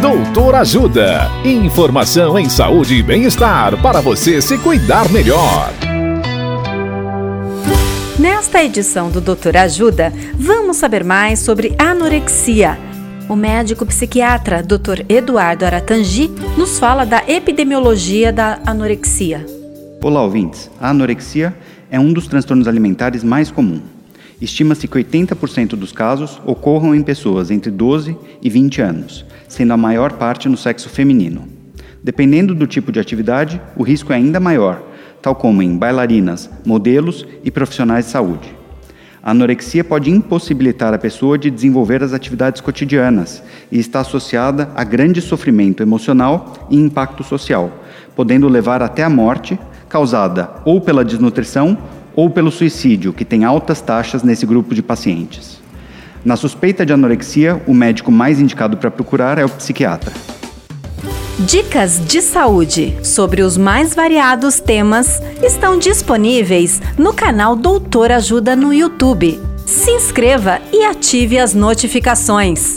Doutor Ajuda. Informação em saúde e bem-estar para você se cuidar melhor. Nesta edição do Doutor Ajuda, vamos saber mais sobre anorexia. O médico psiquiatra Dr. Eduardo Aratangi nos fala da epidemiologia da anorexia. Olá, ouvintes. A anorexia é um dos transtornos alimentares mais comuns. Estima-se que 80% dos casos ocorram em pessoas entre 12 e 20 anos, sendo a maior parte no sexo feminino. Dependendo do tipo de atividade, o risco é ainda maior, tal como em bailarinas, modelos e profissionais de saúde. A anorexia pode impossibilitar a pessoa de desenvolver as atividades cotidianas e está associada a grande sofrimento emocional e impacto social, podendo levar até a morte, causada ou pela desnutrição ou pelo suicídio, que tem altas taxas nesse grupo de pacientes. Na suspeita de anorexia, o médico mais indicado para procurar é o psiquiatra. Dicas de saúde sobre os mais variados temas estão disponíveis no canal Doutor Ajuda no YouTube. Se inscreva e ative as notificações.